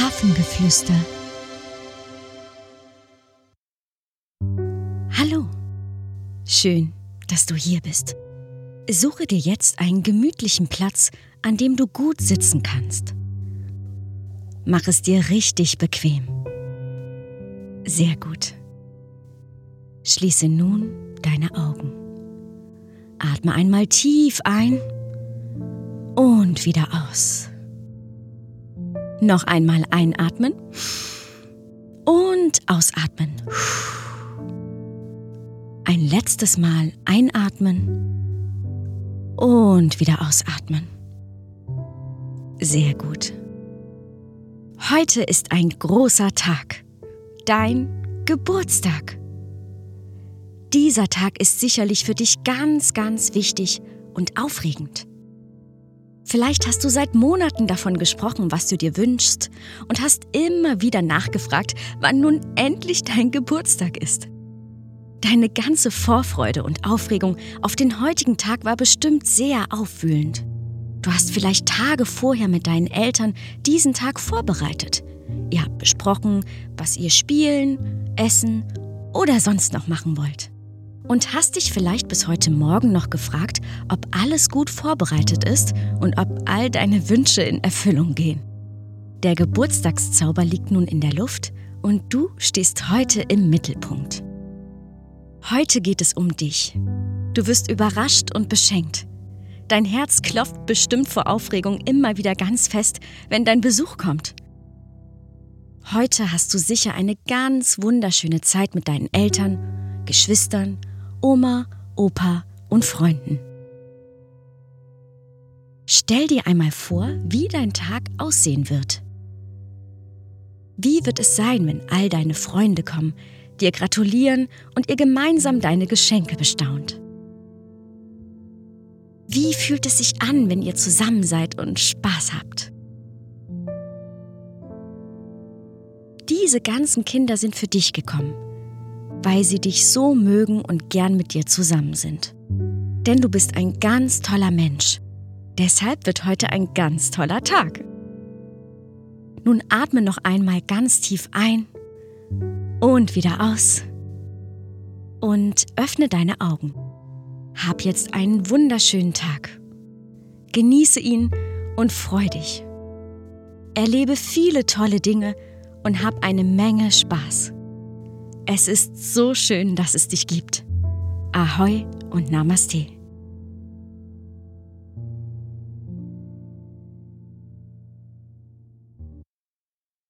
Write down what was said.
Hafengeflüster. Hallo. Schön, dass du hier bist. Suche dir jetzt einen gemütlichen Platz, an dem du gut sitzen kannst. Mach es dir richtig bequem. Sehr gut. Schließe nun deine Augen. Atme einmal tief ein und wieder aus. Noch einmal einatmen und ausatmen. Ein letztes Mal einatmen und wieder ausatmen. Sehr gut. Heute ist ein großer Tag. Dein Geburtstag. Dieser Tag ist sicherlich für dich ganz, ganz wichtig und aufregend. Vielleicht hast du seit Monaten davon gesprochen, was du dir wünschst und hast immer wieder nachgefragt, wann nun endlich dein Geburtstag ist. Deine ganze Vorfreude und Aufregung auf den heutigen Tag war bestimmt sehr aufwühlend. Du hast vielleicht Tage vorher mit deinen Eltern diesen Tag vorbereitet. Ihr habt besprochen, was ihr spielen, essen oder sonst noch machen wollt. Und hast dich vielleicht bis heute Morgen noch gefragt, ob alles gut vorbereitet ist und ob all deine Wünsche in Erfüllung gehen. Der Geburtstagszauber liegt nun in der Luft und du stehst heute im Mittelpunkt. Heute geht es um dich. Du wirst überrascht und beschenkt. Dein Herz klopft bestimmt vor Aufregung immer wieder ganz fest, wenn dein Besuch kommt. Heute hast du sicher eine ganz wunderschöne Zeit mit deinen Eltern, Geschwistern Oma, Opa und Freunden. Stell dir einmal vor, wie dein Tag aussehen wird. Wie wird es sein, wenn all deine Freunde kommen, dir gratulieren und ihr gemeinsam deine Geschenke bestaunt? Wie fühlt es sich an, wenn ihr zusammen seid und Spaß habt? Diese ganzen Kinder sind für dich gekommen weil sie dich so mögen und gern mit dir zusammen sind. Denn du bist ein ganz toller Mensch. Deshalb wird heute ein ganz toller Tag. Nun atme noch einmal ganz tief ein und wieder aus. Und öffne deine Augen. Hab jetzt einen wunderschönen Tag. Genieße ihn und freu dich. Erlebe viele tolle Dinge und hab eine Menge Spaß. Es ist so schön, dass es dich gibt. Ahoi und Namaste.